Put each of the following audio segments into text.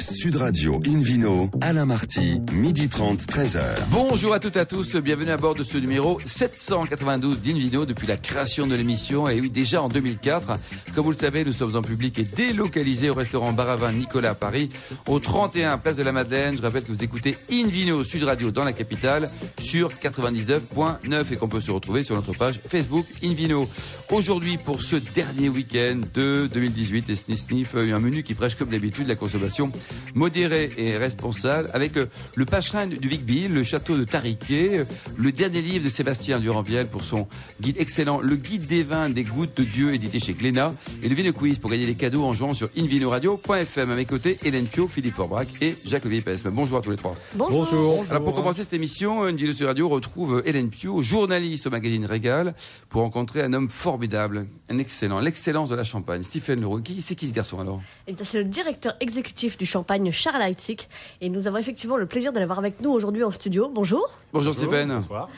Sud Radio Invino, Alain Marty, midi 30, 13h. Bonjour à toutes et à tous, bienvenue à bord de ce numéro 792 d'Invino depuis la création de l'émission. Et oui, déjà en 2004, comme vous le savez, nous sommes en public et délocalisés au restaurant Baravin Nicolas à Paris, au 31 Place de la Madeleine. Je rappelle que vous écoutez Invino Sud Radio dans la capitale sur 99.9 et qu'on peut se retrouver sur notre page Facebook Invino. Aujourd'hui, pour ce dernier week-end de 2018, et Sniff Sniff, un menu qui prêche comme d'habitude la consommation modérée et responsable avec euh, le pacherin du Vic Bill, le château de Tariquet, euh, le dernier livre de Sébastien Durand-Viel pour son guide excellent, le guide des vins des gouttes de Dieu édité chez Glénat et le Vino Quiz pour gagner les cadeaux en jouant sur invinoradio.fm. À mes côtés, Hélène Pio, Philippe Forbrac et Jacques-Olivier Pesme. Bonjour à tous les trois. Bonjour. Alors pour commencer cette émission, une vidéo sur radio retrouve Hélène Pio, journaliste au magazine Régal, pour rencontrer un homme formidable, un excellent, l'excellence de la Champagne. Stephen Leroux, qui c'est qui ce garçon alors? Eh bien, c'est le directeur exécutif du Champagne, Charles Heitzig. Et nous avons effectivement le plaisir de l'avoir avec nous aujourd'hui en studio. Bonjour. Bonjour, Stephen. Bonsoir.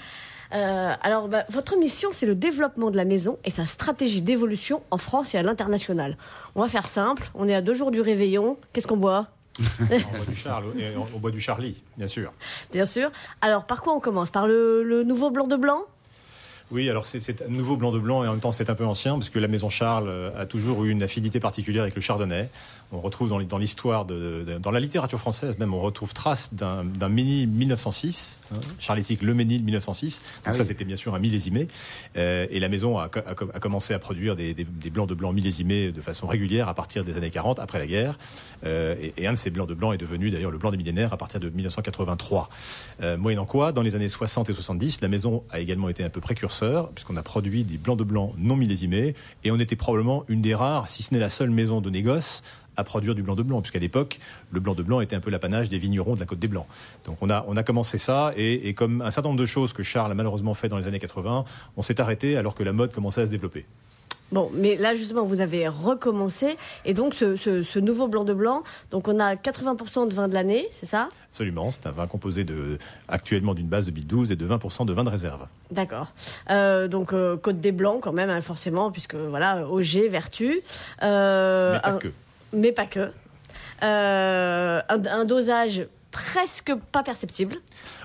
Euh, alors, bah, votre mission, c'est le développement de la maison et sa stratégie d'évolution en France et à l'international. On va faire simple. On est à deux jours du réveillon. Qu'est-ce qu'on boit? On boit du Charles, et on boit du Charlie, bien sûr. Bien sûr. Alors, par quoi on commence? Par le, le nouveau blanc de blanc? Oui, alors c'est- un nouveau blanc de blanc et en même temps c'est un peu ancien parce que la maison Charles a toujours eu une affinité particulière avec le chardonnay. On retrouve dans, l'histoire, de, de- dans la littérature française même, on retrouve trace d'un Ménil 1906, hein, Heitzig, le Ménil 1906. Donc Ah ça c'était bien sûr un millésimé. Euh, et la maison a, co- a co- a commencé à produire des, des- des blancs de blanc millésimés de façon régulière à partir des années 40, après la guerre. Euh, et, et un de ces blancs de blanc est devenu d'ailleurs le blanc des millénaires à partir de 1983. Euh, moyennant quoi, dans les années 60 et 70, la maison a également été un peu précurseur, puisqu'on a produit des blancs de blanc non millésimés, et on était probablement une des rares, si ce n'est la seule maison de négoce à produire du blanc de blanc, puisqu'à l'époque, le blanc de blanc était un peu l'apanage des vignerons de la Côte des Blancs. Donc on a, on a commencé ça, et, et comme un certain nombre de choses que Charles a malheureusement fait dans les années 80, on s'est arrêté alors que la mode commençait à se développer. Bon, mais là justement, vous avez recommencé. Et donc, ce, ce- ce nouveau blanc de blanc, donc on a 80% de vin de l'année, c'est ça? Absolument, c'est un vin composé de, actuellement d'une base de 2012 et de 20% de vin de réserve. D'accord. Euh, donc euh, Côte des Blancs quand même, hein, forcément, puisque voilà, OG, Vertu. Euh, Mais pas un- que. Mais pas que. Un, un dosage presque pas perceptible.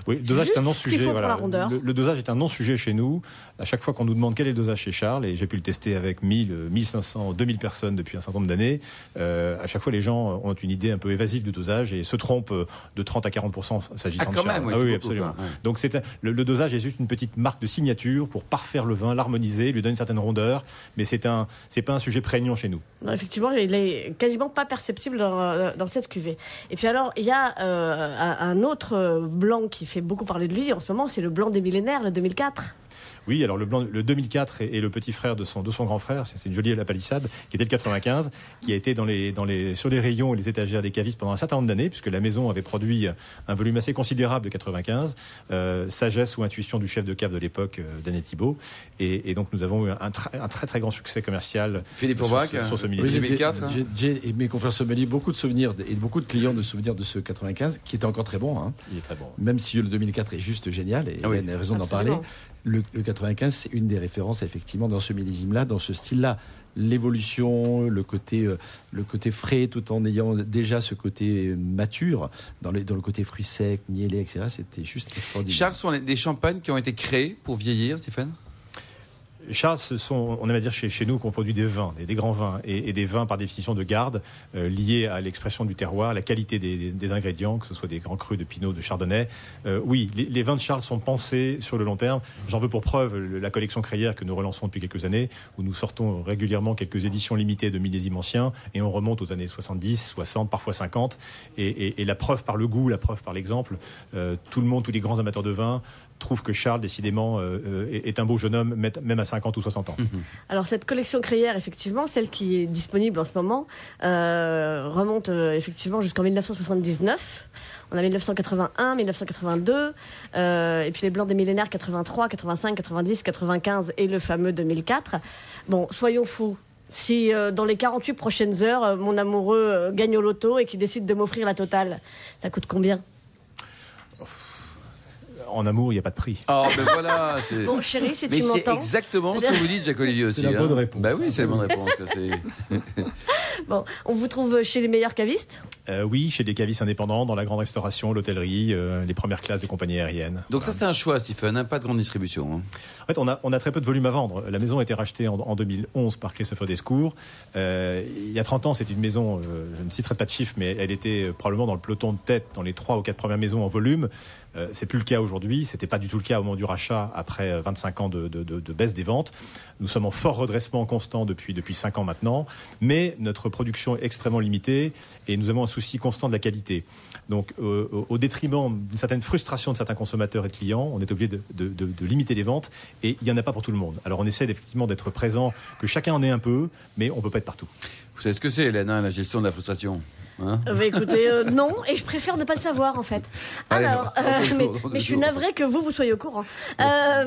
Oui, le dosage est un non-sujet. rondeur. Le, le dosage est un non-sujet chez nous. À chaque fois qu'on nous demande quel est le dosage chez Charles, et j'ai pu le tester avec 1000, euh, 1500, 2000 personnes depuis un certain nombre d'années, euh, à chaque fois les gens ont une idée un peu évasive du dosage et se trompent euh, de 30 à 40% s'agissant Ah, de Charles. même, oui, ah absolument. quoi, ouais. Donc c'est un- le, le dosage est juste une petite marque de signature pour parfaire le vin, l'harmoniser, lui donner une certaine rondeur, mais c'est un, c'est pas un sujet prégnant chez nous. Non, effectivement, il est quasiment pas perceptible dans, euh, dans cette cuvée. Et puis alors, il y a euh, un un autre euh, blanc qui fait beaucoup parler de lui en ce moment, c'est le blanc des millénaires, le 2004. Oui, alors le, blanc, le 2004 est, est le petit frère de son, de son grand frère, c'est une jolie à la palissade, qui était le 95, qui a été dans les, dans les, sur les rayons et les étagères des cavistes pendant un certain nombre d'années, puisque la maison avait produit un volume assez considérable de 95, euh, sagesse ou intuition du chef de cave de l'époque, euh, Daniel Thibault, et, et donc nous avons eu un, tra- un très très grand succès commercial Philippe sur, Aubrac, ce- sur ce Oui, millésime. j'ai- 2004, hein. J'ai- et mes confrères sommeliers beaucoup de souvenirs et beaucoup de clients de souvenirs de ce 95 qui était encore très bon. hein. Il est très bon. Même si le 2004 est juste génial et Ah oui, a raison d'en parler. Le, le 95 c'est une des références effectivement dans ce millésime-là, dans ce style-là. L'évolution, le côté, euh, le côté frais, tout en ayant déjà ce côté mature dans, le côté fruits secs, mielés, etc. C'était juste extraordinaire. Charles, sont des champagnes qui ont été créés pour vieillir, Stéphane? Charles, ce sont, on aime à dire chez, chez nous qu'on produit des vins, des, des grands vins, et, et des vins par définition de garde, euh, liés à l'expression du terroir, la qualité des, des- ingrédients, que ce soit des grands crus de Pinot, de Chardonnay. Euh, oui, les, les vins de Charles sont pensés sur le long terme. J'en veux pour preuve la collection Crayère que nous relançons depuis quelques années, où nous sortons régulièrement quelques éditions limitées de millésimes anciens, et on remonte aux années 70, 60, parfois 50. Et, et- et la preuve par le goût, la preuve par l'exemple, euh, tout le monde, tous les grands amateurs de vin trouvent que Charles, décidément, euh, euh, est est un beau jeune homme, même à 50 ou 60 ans. Alors cette collection Crayère, effectivement, celle qui est disponible en ce moment, euh, remonte euh, effectivement jusqu'en 1979. On a 1981, 1982, euh, et puis les blancs des millénaires 83, 85, 90, 95 et le fameux 2004. Bon, soyons fous. Si euh, dans les 48 prochaines heures, euh, mon amoureux euh, gagne au loto et qu'il décide de m'offrir la totale, ça coûte combien? En amour, il n'y a pas de prix. Oh, ben voilà. c'est- Bon, chérie, si Mais tu c'est exactement ce que vous dites, Jacques Olivier aussi. la hein. bonne réponse. Bah oui, c'est la bonne réponse. que c'est- Bon, on vous trouve chez les meilleurs cavistes? Euh, oui, chez des cavistes indépendants, dans la grande restauration, l'hôtellerie, euh, les premières classes des compagnies aériennes. Donc ça, c'est un choix, Stephen, hein, pas de grande distribution. hein. En fait, on a, on a très peu de volume à vendre. La maison a été rachetée en, en 2011 par Christopher Descours. Euh, il y a 30 ans, c'est une maison, euh, je ne citerai pas de chiffres, mais elle était probablement dans le peloton de tête dans les trois ou quatre premières maisons en volume. Euh, c'est plus le cas aujourd'hui. C'était pas du tout le cas au moment du rachat après euh, 25 ans de, baisse des ventes. Nous sommes en fort redressement constant depuis depuis 5 ans maintenant, mais notre production est extrêmement limitée et nous avons un souci constant de la qualité. Donc, euh, au- détriment d'une certaine frustration de certains consommateurs et de clients, on est obligé de, de- limiter les ventes et il n'y en a pas pour tout le monde. Alors, on essaie effectivement d'être présent, que chacun en ait un peu, mais on peut pas être partout. Vous savez ce que c'est, Hélène, la gestion de la frustration? Hein bah, écoutez, euh, non, et je préfère ne pas le savoir en fait. Allez, Alors, euh, mais, je suis navrée que vous, vous soyez au courant. Euh,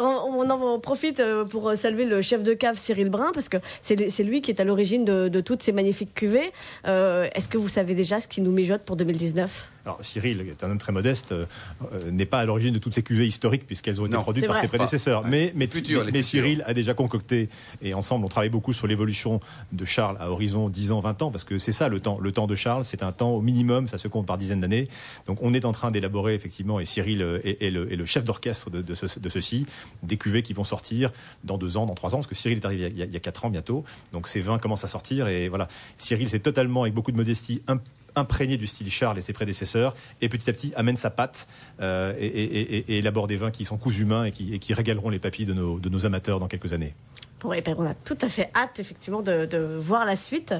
on, en profite pour saluer le chef de cave Cyril Brun, parce que c'est lui qui est à l'origine de, de toutes ces magnifiques cuvées. Est-ce que vous savez déjà ce qui nous mijote pour 2019 Alors, Cyril, qui est un homme très modeste, euh, euh, n'est pas à l'origine de toutes ces cuvées historiques puisqu'elles ont été Non, produites par vrai. ses prédécesseurs. Pas- Mais, mais, Futurs, mais-. Cyril a déjà concocté, et ensemble, on travaille beaucoup sur l'évolution de Charles à horizon 10 ans, 20 ans, parce que c'est ça le temps. Le temps de Charles, c'est un temps au minimum, ça se compte par dizaines d'années. Donc, on est en train d'élaborer, effectivement, et Cyril euh, est, est le, est le chef d'orchestre de, de, ce- de ceci, des cuvées qui vont sortir dans deux ans, dans trois ans, parce que Cyril est arrivé il y a, il y a quatre ans bientôt. Donc, ces vins commencent à sortir, et voilà. Cyril, c'est totalement, avec beaucoup de modestie, imprégné du style Charles et ses prédécesseurs et petit à petit amène sa patte euh, et, et- élabore des vins qui sont cousus humains et qui, régaleront les papilles de nos amateurs dans quelques années. Bon, eh ben, on a tout à fait hâte, effectivement, de, de voir la suite.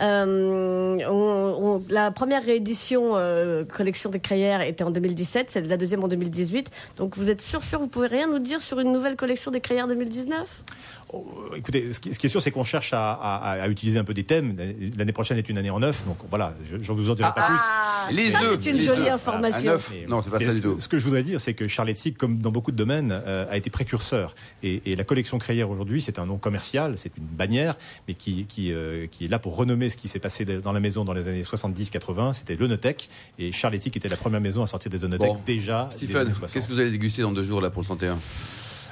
Euh, on- on- la première réédition euh, collection des crayères était en 2017, c'est la deuxième en 2018. Donc, vous êtes sûr, sûr, vous pouvez rien nous dire sur une nouvelle collection des crayères 2019 Oh, euh, écoutez, ce qui, ce qui est sûr, c'est qu'on cherche à, à- à utiliser un peu des thèmes. L'année prochaine est une année en neuf, donc voilà, je ne vous en dirai pas plus. Ah, Les ça, œufs, c'est une les jolie œufs. information. Et- Non, c'est pas ça ce du que- tout. Ce que je voudrais dire, c'est que Charletti, comme dans beaucoup de domaines, euh, a été précurseur. Et, et la collection Crayère aujourd'hui, c'est un nom commercial, c'est une bannière, mais qui, qui, euh, qui est là pour renommer ce qui s'est passé dans la maison dans les années 70-80. C'était l'Onotech. Et Charletti, qui était la première maison à sortir des Onotech Bon. déjà. Stephen, années 60. qu'est-ce que vous allez déguster dans deux jours là pour le 31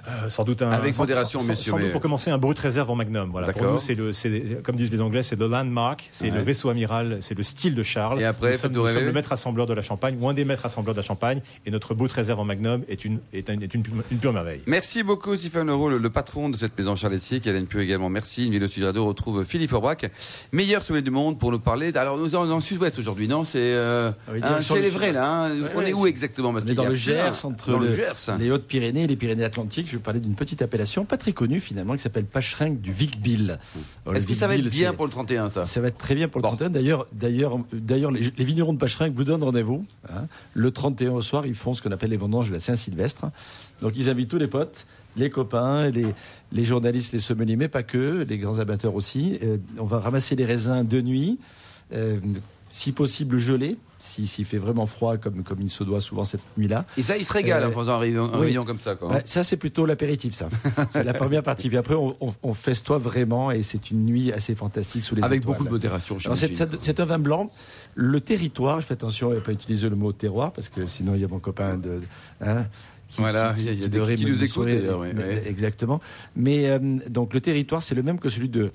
Euh, sans doute un. Avec sans- modération, sans- messieurs, Sans doute mais- pour commencer un brut réserve en magnum. Voilà. Pour D'accord. nous, c'est le, c'est, comme disent les Anglais, c'est le landmark, c'est Ouais. le vaisseau amiral, c'est le style de Charles. Et après, nous sommes, nous sommes le maître assembleur de la Champagne, ou un des maîtres assembleurs de la Champagne, et notre brut réserve en magnum est une, est un- est une, une pure merveille. Merci beaucoup Stephen Leroux, le, le patron de cette maison Charletier, qui Hélène Pure également. Merci. Une vidéo Sud Radio retrouve Philippe Aubrac, meilleur sommelier du monde pour nous parler. Alors nous sommes dans le sud-ouest aujourd'hui, non? C'est euh, Ah oui, hein, chez les vrais là. hein. Ouais, on est où exactement parce On est dans le. Gers, entre dans le, le- Gers. les Hautes-Pyrénées et les Pyrénées-Atlantiques. Je vais vous parler d'une petite appellation pas très connue finalement qui s'appelle Pacherinck du Vic-Bill. Alors, Est-ce que ça va être bien pour le 31 ça? Ça va être très bien pour le Bon. 31. D'ailleurs, d'ailleurs, d'ailleurs, les, les vignerons de Pacherinck vous donnent rendez-vous. hein. Le 31 au soir, ils font ce qu'on appelle les vendanges de la Saint-Sylvestre. Donc, ils invitent tous les potes, les copains, les, les journalistes, les sommeliers, mais pas que, les grands amateurs aussi. Euh, on va ramasser les raisins de nuit, euh, si possible gelés, si- s'il fait vraiment froid, comme, comme il se doit souvent cette nuit-là. Et ça, il se régale Euh, en faisant un un oui. comme ça. Quoi. Ouais, ça, c'est plutôt l'apéritif, ça. c'est la première partie. Puis après, on, on, on festoie vraiment et c'est une nuit assez fantastique sous les Avec étoiles. beaucoup de modération. Alors, c'est- un vin blanc. Le territoire, je fais attention à ne pas utiliser le mot terroir parce que sinon il y a mon copain de. hein, qui- Voilà, il y a- y a des- qui nous écoutent, d'ailleurs, oui, Mais- oui. Exactement. Mais euh, donc le territoire, c'est le même que celui de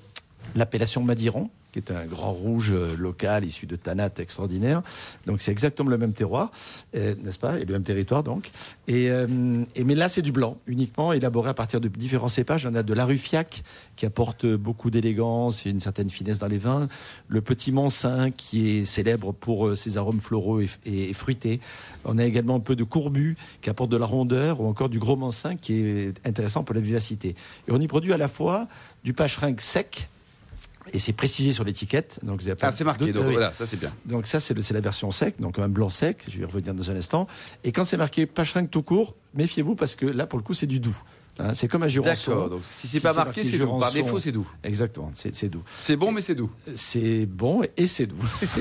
l'appellation Madiron, qui est un grand rouge euh, local issu de Tanat extraordinaire. Donc c'est exactement le même terroir, euh, n'est-ce pas? Et le même territoire donc. Et, euh, et mais là c'est du blanc uniquement élaboré à partir de différents cépages. On a de la Ruffiac qui apporte beaucoup d'élégance et une certaine finesse dans les vins. Le petit Monsin qui est célèbre pour ses arômes floraux et, et- fruités. On a également un peu de Courbu qui apporte de la rondeur ou encore du Gros Monsin qui est intéressant pour la vivacité. Et on y produit à la fois du pacheringue sec et c'est précisé sur l'étiquette. Donc, vous avez pas Ah, c'est marqué, donc oui. voilà, ça c'est bien. Donc ça, c'est la version sec, donc un blanc sec. Je vais y revenir dans un instant. Et quand c'est marqué pacheringue tout court, méfiez-vous parce que là, pour le coup, c'est du doux. Hein, c'est comme un jurançon. D'accord, donc si c'est Si pas c'est marqué, marqué c'est doux. Par défaut, c'est doux. Exactement, c'est c'est doux. C'est bon, mais c'est doux. C'est bon et c'est doux.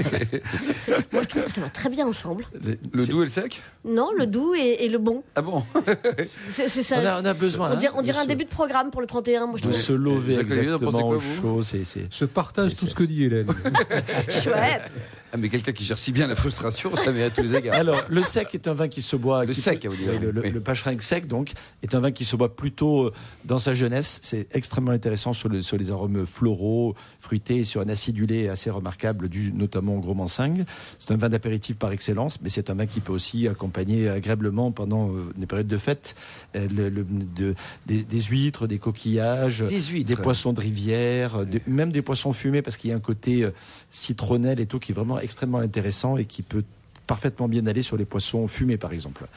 Moi, je trouve que ça va très bien ensemble. Le doux et le sec? Non, le doux et, et le bon. Ah bon? C'est c'est ça. On a, on a besoin. on hein, dirait, on de dirait un se- début de programme pour le 31. Moi, je de trouve se lever exactement au chaud. C'est c'est- Je partage C'est- tout c'est- ce que dit Hélène. chouette. Ah, mais quelqu'un qui gère si bien la frustration, ça mérite tous les égards. Alors, le sec est un vin qui se boit. Le sec, à vous le, le, sec, donc, est un vin qui se boit plus plutôt dans sa jeunesse. C'est extrêmement intéressant sur, le, sur les arômes floraux, fruités, sur un acidulé assez remarquable, dû notamment au gros mansing. C'est un vin d'apéritif par excellence, mais c'est un vin qui peut aussi accompagner agréablement pendant des périodes de fête le, de, des, huîtres, des coquillages, des, poissons de rivière, même des poissons fumés, parce qu'il y a un côté citronnel et tout qui est vraiment extrêmement intéressant et qui peut parfaitement bien aller sur les poissons fumés, par exemple.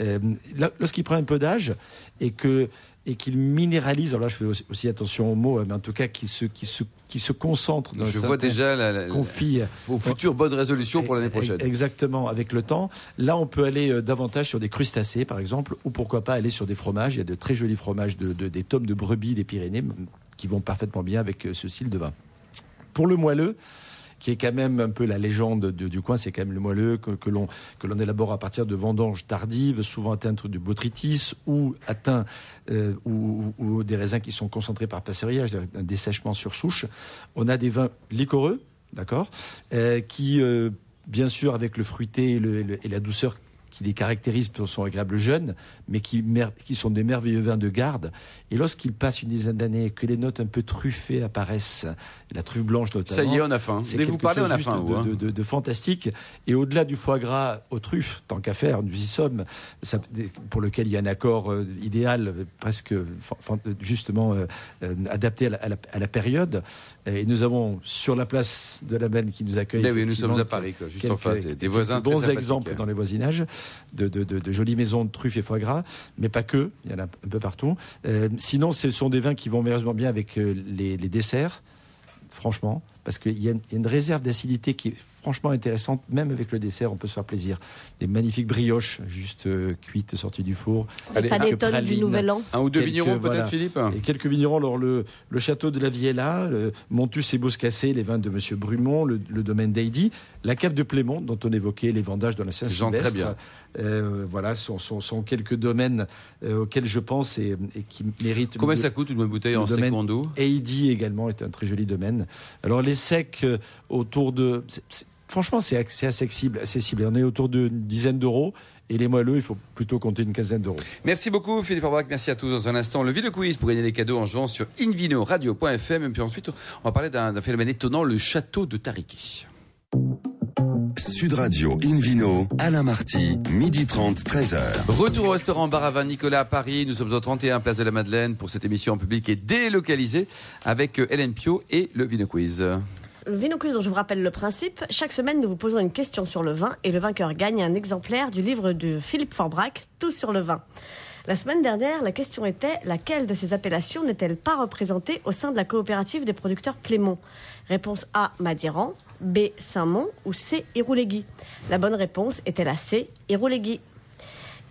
Euh, lorsqu'il prend un peu d'âge et que et qu'il minéralise, alors là je fais aussi attention aux mots, mais en tout cas qu'il se, qui se, qui se concentre dans Je vois déjà la, confie, vos futures bonnes résolutions pour l'année prochaine. Exactement, avec le temps. Là, on peut aller euh, davantage sur des crustacés, par exemple, ou pourquoi pas aller sur des fromages. Il y a de très jolis fromages, de, des tomes de brebis des Pyrénées, qui vont parfaitement bien avec euh, ce style de vin. Pour le moelleux, qui est quand même un peu la légende du coin. C'est quand même le moelleux que, l'on élabore à partir de vendanges tardives, souvent atteintes de botrytis ou atteint euh, ou, des raisins qui sont concentrés par passerillage, un dessèchement sur souche. On a des vins liquoreux, d'accord, euh, qui euh, bien sûr avec le fruité et la douceur qui les caractérisent pour son agréable jeune, mais qui, qui sont des merveilleux vins de garde. Et lorsqu'ils passent une dizaine d'années, que les notes un peu truffées apparaissent, la truffe blanche notamment. Ça y est, on a faim. C'est vous parler, on a faim. De, hein. de, de, fantastique. Et au-delà du foie gras aux truffes, tant qu'à faire, nous y sommes, ça, pour lequel il y a un accord euh, idéal, presque justement euh, euh, adapté à la, à, la, période. Et nous avons sur la place de la Benne qui nous accueille. Eh oui, nous sommes à Paris, quoi, juste en face des, voisins. Bons exemples dans les voisinages de, jolies maisons de truffes et foie gras, mais pas que. Il y en a un peu partout. sinon, ce sont des vins qui vont merveilleusement bien avec les, les desserts franchement, parce qu'il y, a une réserve d'acidité qui est franchement intéressante, même avec le dessert, on peut se faire plaisir. Des magnifiques brioches, juste euh, cuites, sorties du four. Les panettones du Nouvel An. Un ou deux vignerons peut-être, Philippe Et quelques vignerons, alors le, le château de la Viella, le Montus et Boscassé, les vins de Monsieur Brumont, le, domaine d'Heidi, la cave de Plémont, dont on évoquait les vendages dans la Saint-Sylvestre. très bien. Euh, voilà, sont, sont, sont, quelques domaines euh, auxquels je pense et, qui méritent... Combien ça coûte une bonne bouteille en secondo? Heidi également est un très joli domaine. Alors les secs autour de franchement, c'est accessible, accessible. On est autour d'une dizaine d'euros. Et les moelleux, il faut plutôt compter une quinzaine d'euros. Merci beaucoup, Philippe Orbach. Merci à tous. Dans un instant, le vidéo quiz pour gagner des cadeaux en jouant sur invinoradio.fm. Et puis ensuite, on va parler d'un phénomène étonnant, le château de Tariki. Sud Radio Invino, Alain Marty, midi 30, 13h. Retour au restaurant Baravin Nicolas à Paris. Nous sommes au 31 Place de la Madeleine pour cette émission en public et délocalisée avec Hélène Pio et le Vino Quiz le Vino Quiz dont je vous rappelle le principe. Chaque semaine, nous vous posons une question sur le vin et le vainqueur gagne un exemplaire du livre de Philippe Forbrac, Tout sur le vin. La semaine dernière, la question était laquelle de ces appellations n'est-elle pas représentée au sein de la coopérative des producteurs Plémont? Réponse A, Madiran, B, Saint-Mont ou C, Iroulegui. La bonne réponse était la C, Iroulegui.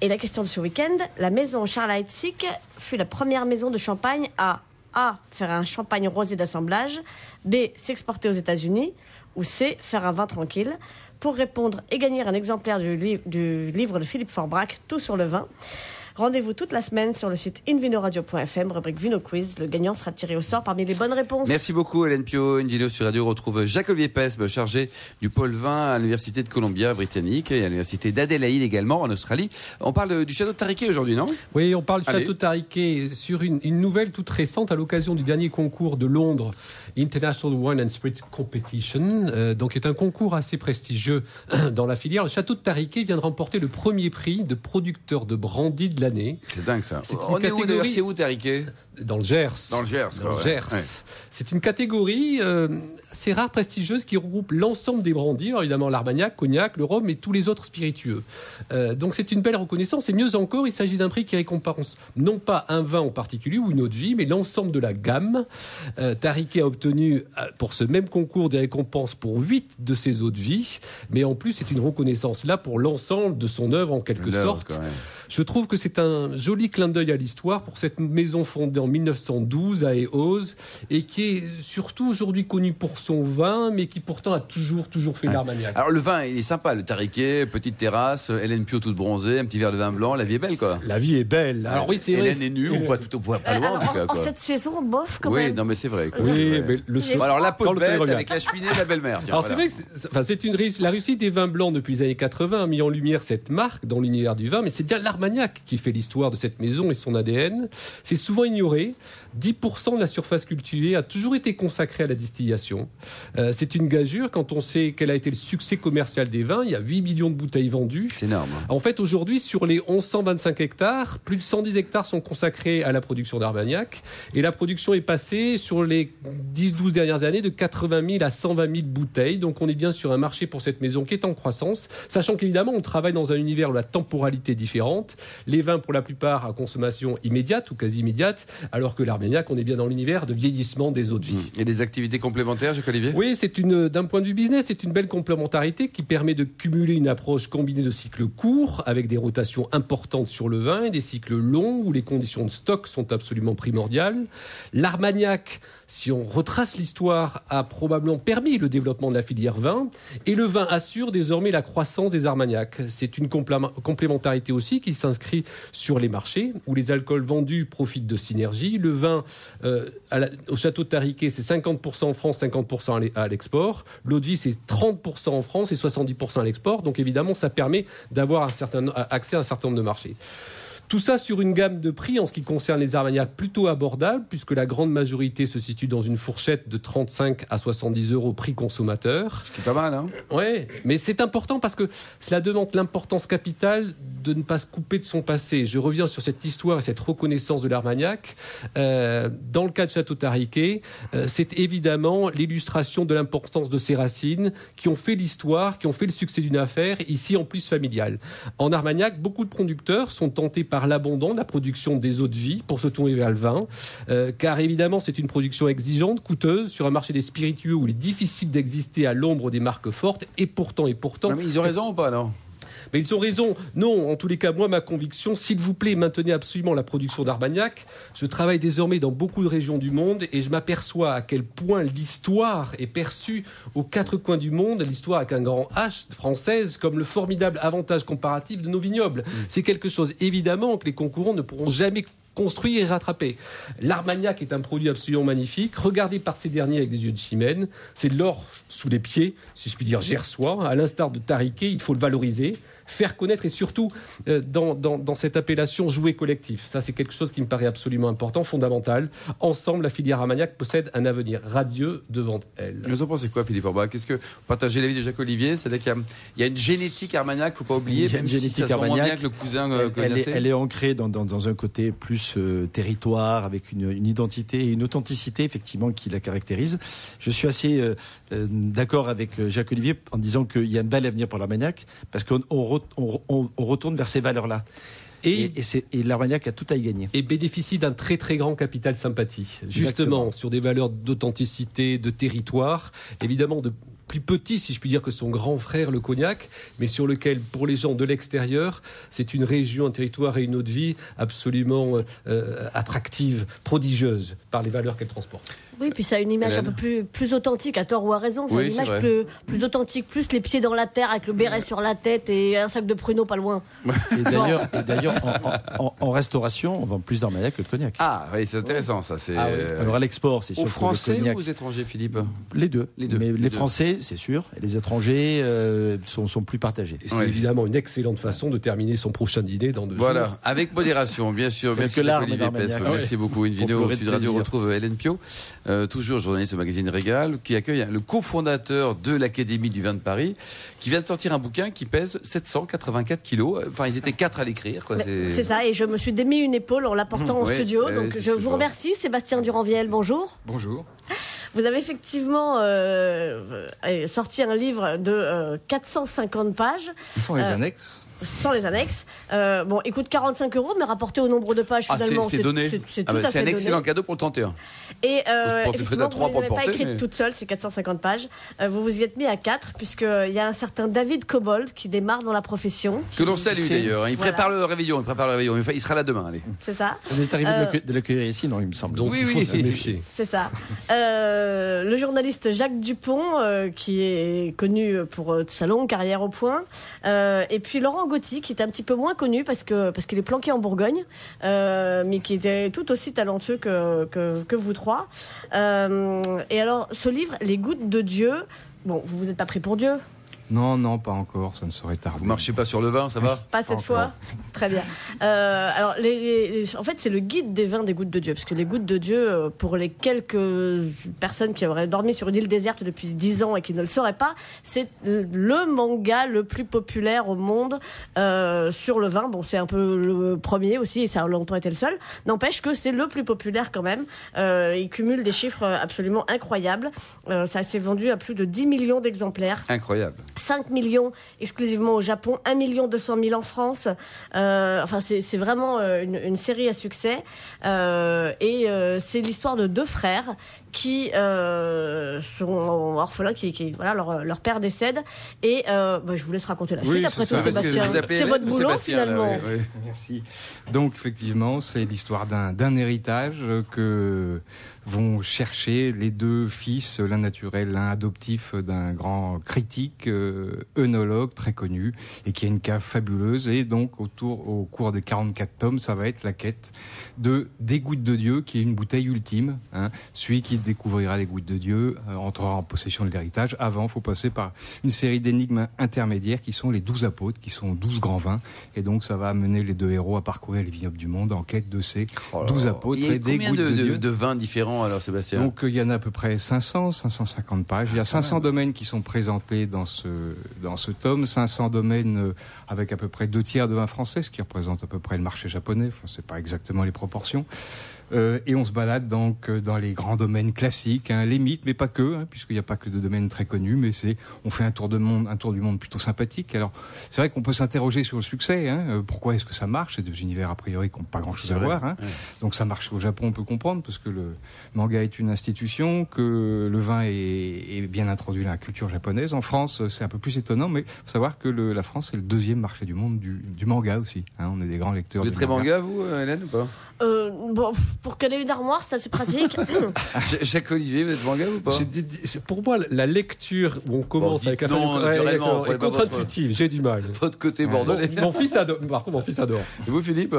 Et la question de ce week-end, la maison Charles Heitzig fut la première maison de champagne à a. Faire un champagne rosé d'assemblage. B. S'exporter aux États-Unis. Ou C. Faire un vin tranquille? Pour répondre et gagner un exemplaire du, du livre de Philippe Forbrac, Tout sur le vin, Rendez-vous toute la semaine sur le site invinoradio.fm, rubrique Vino Quiz. Le gagnant sera tiré au sort parmi les bonnes réponses. Merci beaucoup Hélène Pio. Une vidéo sur radio retrouve Jacques-Olivier Pesme, chargé du pôle vin à l'Université de Columbia britannique et à l'Université d'Adélaïde également en Australie. On parle du château de Tariquet aujourd'hui, non? Oui, on parle du château de Tariquet sur une, une nouvelle toute récente à l'occasion du dernier concours de Londres International Wine and Spirit Competition, euh, donc est un concours assez prestigieux dans la filière. Le château de Tariquet vient de remporter le premier prix de producteur de brandy de C'est dingue ça. C'est est catégorie... où C'est où Tariquet dans le Gers. Dans le Gers. Dans le Gers. C'est une catégorie euh, assez rare, prestigieuse, qui regroupe l'ensemble des brandis, évidemment l'Armagnac, Cognac, le rhum et tous les autres spiritueux. Euh, donc c'est une belle reconnaissance. Et mieux encore, il s'agit d'un prix qui récompense non pas un vin en particulier ou une eau de vie, mais l'ensemble de la gamme. Euh, Tariquet a obtenu euh, pour ce même concours des récompenses pour huit de ses eaux de vie, mais en plus c'est une reconnaissance là pour l'ensemble de son œuvre en quelque sorte. Je trouve que c'est un joli clin d'œil à l'histoire pour cette maison fondée en en 1912 à Eauze et qui est surtout aujourd'hui connu pour son vin, mais qui pourtant a toujours, toujours fait l'Armagnac. Alors le vin, il est sympa, le tariquet, petite terrasse, Hélène Pio toute bronzée, un petit verre de vin blanc, la vie est belle quoi. La vie est belle. Alors oui, c'est vrai. Hélène est nue ou pas tout au pas Euh, loin en alors, tout cas en, en quoi. cette saison, bof, quand Oui, même. non mais c'est vrai. quoi, c'est Oui, vrai. mais le Bon, alors la peau de bête avec la cheminée de la belle-mère. tiens, Alors voilà. c'est vrai que c'est, enfin, c'est une la réussite des vins blancs depuis les années 80 a mis en lumière cette marque dans l'univers du vin, mais c'est bien l'Armagnac qui fait l'histoire de cette maison et son ADN. C'est souvent ignoré. 10% de la surface cultivée a toujours été consacrée à la distillation. Euh, c'est une gageure quand on sait quel a été le succès commercial des vins. Il y a 8 millions de bouteilles vendues. C'est énorme. En fait, aujourd'hui, sur les 1125 hectares, plus de 110 hectares sont consacrés à la production d'Armagnac. Et la production est passée sur les 10-12 dernières années de 80 000 à 120 000 bouteilles. Donc on est bien sur un marché pour cette maison qui est en croissance. Sachant qu'évidemment, on travaille dans un univers où la temporalité est différente. Les vins, pour la plupart, à consommation immédiate ou quasi immédiate. Alors que l'Armagnac, on est bien dans l'univers de vieillissement des eaux de vie. Et des activités complémentaires, Jacques Olivier? Oui, c'est une, d'un point de vue business, c'est une belle complémentarité qui permet de cumuler une approche combinée de cycles courts avec des rotations importantes sur le vin et des cycles longs où les conditions de stock sont absolument primordiales. L'Armagnac, si on retrace l'histoire, a probablement permis le développement de la filière vin et le vin assure désormais la croissance des Armagnacs. C'est une complé- complémentarité aussi qui s'inscrit sur les marchés où les alcools vendus profitent de synergie. Le vin euh, au château de Tariquet, c'est 50% en France, 50% à l'e- à l'export. L'eau de vie, c'est 30% en France et 70% à l'export. Donc évidemment, ça permet d'avoir accès à un certain nombre de marchés. Tout ça sur une gamme de prix en ce qui concerne les Armagnacs plutôt abordable, puisque la grande majorité se situe dans une fourchette de 35 à 70 euros prix consommateur. Ce qui est pas mal, hein Ouais, mais c'est important parce que cela demande l'importance capitale de ne pas se couper de son passé. Je reviens sur cette histoire et cette reconnaissance de l'Armagnac. Euh, dans le cas de Château Tariquet, euh, c'est évidemment l'illustration de l'importance de ses racines qui ont fait l'histoire, qui ont fait le succès d'une affaire, ici en plus familiale. En Armagnac, beaucoup de producteurs sont tentés par l'abandon de la production des eaux de vie pour se tourner vers le vin, euh, car évidemment c'est une production exigeante, coûteuse, sur un marché des spiritueux où il est difficile d'exister à l'ombre des marques fortes, et pourtant, et pourtant... Non, mais Ils ont raison ou pas, non? Mais ils ont raison. Non, en tous les cas, moi, ma conviction, s'il vous plaît, maintenez absolument la production d'Armagnac. Je travaille désormais dans beaucoup de régions du monde et je m'aperçois à quel point l'histoire est perçue aux quatre coins du monde, l'histoire avec un grand H française, comme le formidable avantage comparatif de nos vignobles. C'est quelque chose, évidemment, que les concurrents ne pourront jamais construire et rattraper. L'Armagnac est un produit absolument magnifique, regardé par ces derniers avec des yeux de chimène. C'est de l'or sous les pieds, si je puis dire gersois. À l'instar de Tariquet, il faut le valoriser, faire connaître et surtout, euh, dans, dans, dans cette appellation, jouer collectif. Ça, c'est quelque chose qui me paraît absolument important, fondamental. Ensemble, la filière Armagnac possède un avenir radieux devant elle. Vous en pensez quoi, Philippe Orbach? Qu'est-ce que vous partagez l'avis de Jacques Olivier? C'est-à-dire qu'il y y, a une génétique Armagnac, faut pas oublier, Il y a une même si génétique ça moins Armagnac. bien que le cousin euh, Elle, elle est, elle est ancrée dans, dans- dans un côté plus euh, territoire, avec une, une identité et une authenticité effectivement qui la caractérise. Je suis assez euh, euh, d'accord avec euh, Jacques Olivier en disant qu'il y a un bel avenir pour l'Armagnac parce qu'on on re- on- on- on retourne vers ces valeurs-là. Et, Et, et, c'est- et l'Armagnac a tout à y gagner. et bénéficie d'un très très grand capital sympathie. Justement, Exactement. sur des valeurs d'authenticité, de territoire, évidemment de plus petit, si je puis dire, que son grand frère, le Cognac, mais sur lequel, pour les gens de l'extérieur, c'est une région, un territoire et une eau de vie absolument euh, attractive, prodigieuse, par les valeurs qu'elle transporte. Oui, puis ça a une image Hélène un peu plus, plus authentique, à tort ou à raison. Oui, une c'est image plus, plus authentique, plus les pieds dans la terre avec le béret sur la tête et un sac de pruneaux pas loin. Et d'ailleurs, et d'ailleurs, en, en- en restauration, on vend plus d'Armagnac que de Cognac. Ah, oui, c'est intéressant, ça. C'est Ah oui. euh, Alors à l'export, c'est sûr aux que le Français Cognac. ou aux étrangers, Philippe? Les deux. Les deux, Mais les les, deux. Français, c'est sûr, et les étrangers euh, sont, sont plus partagés. Et c'est Ouais. évidemment une excellente façon de terminer son prochain dîner dans deux jours. Voilà, avec modération, bien sûr. Quelques Merci, larmes Olivier. Pestre. Ah Merci beaucoup. Une vidéo au de Sud Radio retrouve Hélène Pio, euh, toujours journaliste au magazine Régal, qui accueille le cofondateur de l'Académie du vin de Paris, qui vient de sortir un bouquin qui pèse 784 kilos. Enfin, ils étaient quatre à l'écrire. C'est ça, et je me suis démis une épaule en l'apportant Mmh, en ouais, studio. ouais, donc je vous remercie, Sébastien Duranviel, bonjour. Bonjour. Vous avez effectivement euh, sorti un livre de euh, 450 pages. Ce sont les Euh, annexes. Sans les annexes. Euh, bon, il coûte 45 euros, mais rapporté au nombre de pages, Ah, c'est finalement, c'est donné. c'est- Ah bah, un excellent donné. cadeau pour le 31. Et euh, porter- effectivement, vous ne l'avez pas écrite mais- toute seule, c'est 450 pages. Euh, vous vous y êtes mis à 4, puisqu'il y a un certain David Cobold qui démarre dans la profession. Que l'on salue d'ailleurs. hein. Il Voilà. prépare le réveillon. Il prépare le réveillon. Il sera là demain. Allez. C'est ça Vous êtes arrivé de Euh, l'accueil- de l'accueillir ici, non, il me semble. Donc Oui, il faut oui. C'est ça. Euh, le journaliste Jacques Dupont, euh, qui est connu pour euh, sa longue carrière au point, Euh, et puis Laurent Qui est un petit peu moins connu parce que parce qu'il est planqué en Bourgogne, euh, mais qui était tout aussi talentueux que que, que vous trois. Euh, et alors, ce livre, Les Gouttes de Dieu. Bon, vous vous êtes pas pris pour Dieu, Non, non, pas encore, ça ne serait tardé. Vous marchez pas sur le vin, ça va pas cette fois. Très bien. Euh, alors, les, les- les- en fait, c'est le guide des vins des gouttes de Dieu, parce que les gouttes de Dieu, euh, pour les quelques personnes qui auraient dormi sur une île déserte depuis 10 ans et qui ne le sauraient pas, c'est le manga le plus populaire au monde euh, sur le vin. Bon, c'est un peu le premier aussi, et ça a longtemps été le seul. N'empêche que c'est le plus populaire quand même. Euh, il cumule des chiffres absolument incroyables. Euh, ça s'est vendu à plus de 10 millions d'exemplaires. Incroyable. 5 millions exclusivement au Japon, 1 million 200 000 en France. Euh, enfin, c'est vraiment euh, une, une série à succès. Euh, et euh, c'est l'histoire de deux frères qui euh, sont orphelins, qui, qui voilà, leur, leur père décède. Et euh, bah, je vous laisse raconter la Oui, suite après c'est tout, ça. Sébastien. C'est votre ou boulot Sébastien, là, finalement. oui, oui. Merci. Donc effectivement, c'est l'histoire d'un d'un héritage que vont chercher les deux fils, l'un naturel, l'un adoptif d'un grand critique, euh, œnologue très connu, et qui a une cave fabuleuse. Et donc autour, au cours des 44 tomes, ça va être la quête de des gouttes de Dieu, qui est une bouteille ultime. Hein. Celui qui découvrira les gouttes de Dieu euh, entrera en possession de l'héritage. Avant, il faut passer par une série d'énigmes intermédiaires qui sont les douze apôtres, qui sont douze grands vins. Et donc, ça va amener les deux héros à parcourir les vignobles du monde en quête de ces Oh là douze là. apôtres et des combien gouttes de, de, de- Dieu. de vins différents alors, Sébastien? Donc, euh, il y en a à peu près 500, 550 pages. Il y a 500 domaines qui sont présentés dans ce, dans ce tome. 500 domaines euh, avec à peu près deux tiers de vin français, ce qui représente à peu près le marché japonais. Enfin, c'est pas exactement les proportions. Euh, et on se balade donc euh, dans les grands domaines classiques, hein, les mythes, mais pas que, hein, puisqu'il n'y a pas que de domaines très connus, mais c'est on fait un tour de monde, un tour du monde plutôt sympathique. Alors c'est vrai qu'on peut s'interroger sur le succès. Hein, euh, pourquoi est-ce que ça marche? C'est des univers a priori qui n'ont pas grand-chose à voir. Hein. ouais. Donc ça marche au Japon, on peut comprendre, parce que le manga est une institution, que le vin est, est bien introduit dans la culture japonaise. En France, c'est un peu plus étonnant, mais faut savoir que le- la France est le deuxième marché du monde du, du manga aussi. Hein, on est des grands lecteurs. Vous êtes très manga, vous, euh, Hélène, ou pas? Euh, bon, pour qu'elle ait une armoire, c'est assez pratique. Ja- Jacques Olivier, vous êtes manga ou pas Pour moi, la lecture où on commence dites avec un non, Ouais, est votre- contre-intuitive, j'ai du mal. Votre côté Mon, bordelais. mon fils adore. Par contre, mon fils adore. Et vous, Philippe?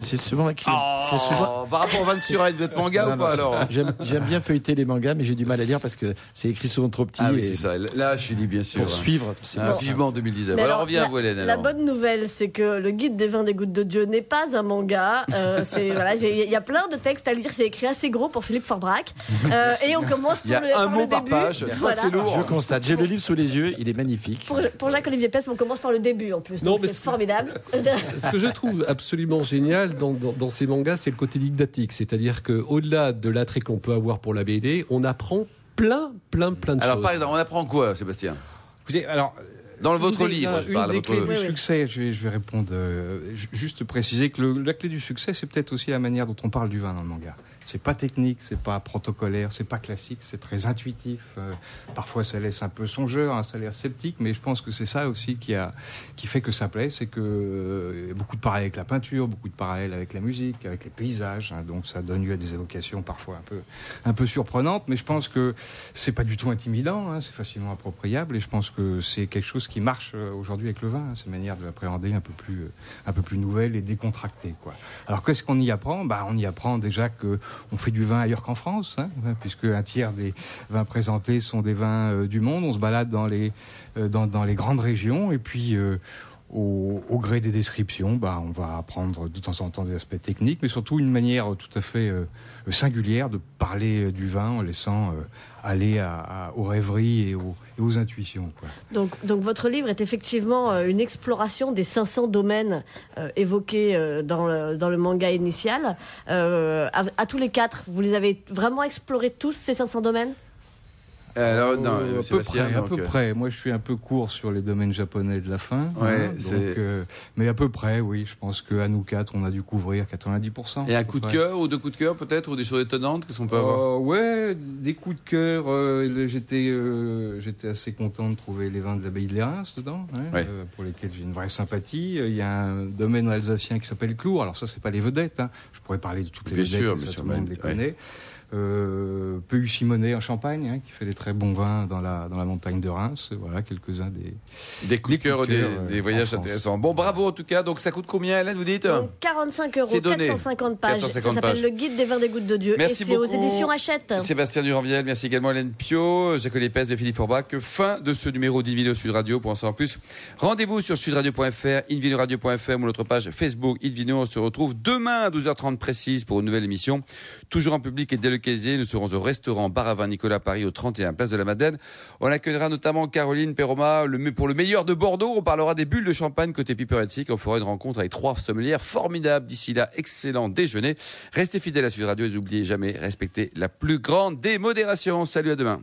C'est souvent écrit. c'est souvent. Oh, Par rapport au vin de Surette, vous êtes manga Non, ou non, pas alors J'aime j'aime bien feuilleter les mangas, mais j'ai du mal à lire parce que c'est écrit souvent trop petit. Ah oui, et c'est ça. Là, je suis dit, bien sûr. Pour suivre, c'est Ah, bon. vivement 2019. Mais Alors, alors, reviens à la- vous, Hélène. La bonne nouvelle, c'est que le guide des vins des gouttes de Dieu n'est pas un manga. Euh, voilà, il y a plein de textes à lire. C'est écrit assez gros pour Philippe Forbrac. Euh, et on commence Il y par a le, un par mot le par début. page. Que c'est lourd. Je constate. J'ai le livre sous les yeux, il est magnifique. Pour, pour Jacques-Olivier Pest, on commence par le début en plus. Non, donc mais c'est ce- formidable. Ce que je trouve absolument génial dans, dans, dans ces mangas, c'est le côté didactique. C'est-à-dire qu'au-delà de l'attrait qu'on peut avoir pour la BD, on apprend plein, plein, plein de Alors, choses. par exemple, on apprend quoi, Sébastien? Écoutez, alors, Dans Une votre des- livre, je une parle. des votre- clés du succès, je vais, je vais répondre, euh, ju- juste préciser que le- la clé du succès, c'est peut-être aussi la manière dont on parle du vin dans le manga. C'est pas technique, c'est pas protocolaire, c'est pas classique, c'est très intuitif. euh, parfois, ça laisse un peu songeur, hein, ça a l'air sceptique, mais je pense que c'est ça aussi qui a, qui fait que ça plaît, c'est que euh, beaucoup de parallèles avec la peinture, beaucoup de parallèles avec la musique, avec les paysages, hein, donc ça donne lieu à des évocations parfois un peu, un peu surprenantes, mais je pense que c'est pas du tout intimidant, hein, c'est facilement appropriable, et je pense que c'est quelque chose qui marche euh, aujourd'hui avec le vin, hein, c'est une manière de l'appréhender un peu plus, euh, un peu plus nouvelle et décontractée. Alors qu'est-ce qu'on y apprend? Bah, on y apprend déjà que on fait du vin ailleurs qu'en France, hein, puisque un tiers des vins présentés sont des vins euh, du monde. On se balade dans les dans, les grandes régions et puis au, gré des descriptions, bah, on va apprendre de temps en temps des aspects techniques, mais surtout une manière tout à fait euh, singulière de parler euh, du vin en laissant euh, aller aux rêveries et aux, intuitions. Donc, votre livre est effectivement une exploration des 500 domaines évoqués dans, le, manga initial. À tous les quatre, vous les avez vraiment explorés tous ces 500 domaines? Alors, non, Euh, à peu près, à donc, peu euh, près. Moi, je suis un peu court sur les domaines japonais de la fin. Ouais, donc, c'est- euh, mais à peu près, oui. Je pense qu'à nous quatre, on a dû couvrir 90%. Et un coup de cœur ou deux coups de cœur peut-être ou des choses étonnantes qu'est-ce qu'on peut avoir Euh, ouais, des coups de cœur. euh, j'étais, euh, j'étais assez content de trouver les vins de l'abbaye de Lérins dedans, hein, Ouais. euh, pour lesquels j'ai une vraie sympathie. Euh, Il y a un domaine alsacien qui s'appelle Clour. Alors ça, c'est pas les vedettes. hein. Je pourrais parler de toutes les Bien vedettes, sûr, mais bien ça, sûr, tout le monde les connaît. Euh, Peu Simonet en Champagne, hein, qui fait des très bons vins dans la, dans la montagne de Reims. Voilà, quelques-uns des. Des coups de Des cœur, des, euh, des voyages intéressants. Bon, bravo en tout cas. Donc ça coûte combien, Hélène, vous dites Donc 45 euros, C'est donné. 450 pages. 450 ça s'appelle. Le Guide des vins des gouttes de Dieu. Merci et c'est aux éditions Hachette. Sébastien Duranviel, merci également Hélène Pio, Jacques Lépès de Philippe Forbach. Fin de ce numéro d'Invino Sud Radio. Pour en savoir plus, rendez-vous sur sudradio.fr, invinoradio.fr ou notre page Facebook Invino. On se retrouve demain à 12h30 précise pour une nouvelle émission. Toujours en public et délocalisé. Nous serons au restaurant Bar à vin Nicolas Paris au 31 Place de la Madeleine. On accueillera notamment Caroline Perroma pour le meilleur de Bordeaux. On parlera des bulles de champagne côté Piper Sick. On fera une rencontre avec trois sommelières formidables. D'ici là, excellent déjeuner. Restez fidèles à Sud Radio et n'oubliez jamais, respectez la plus grande démodération. Salut à demain.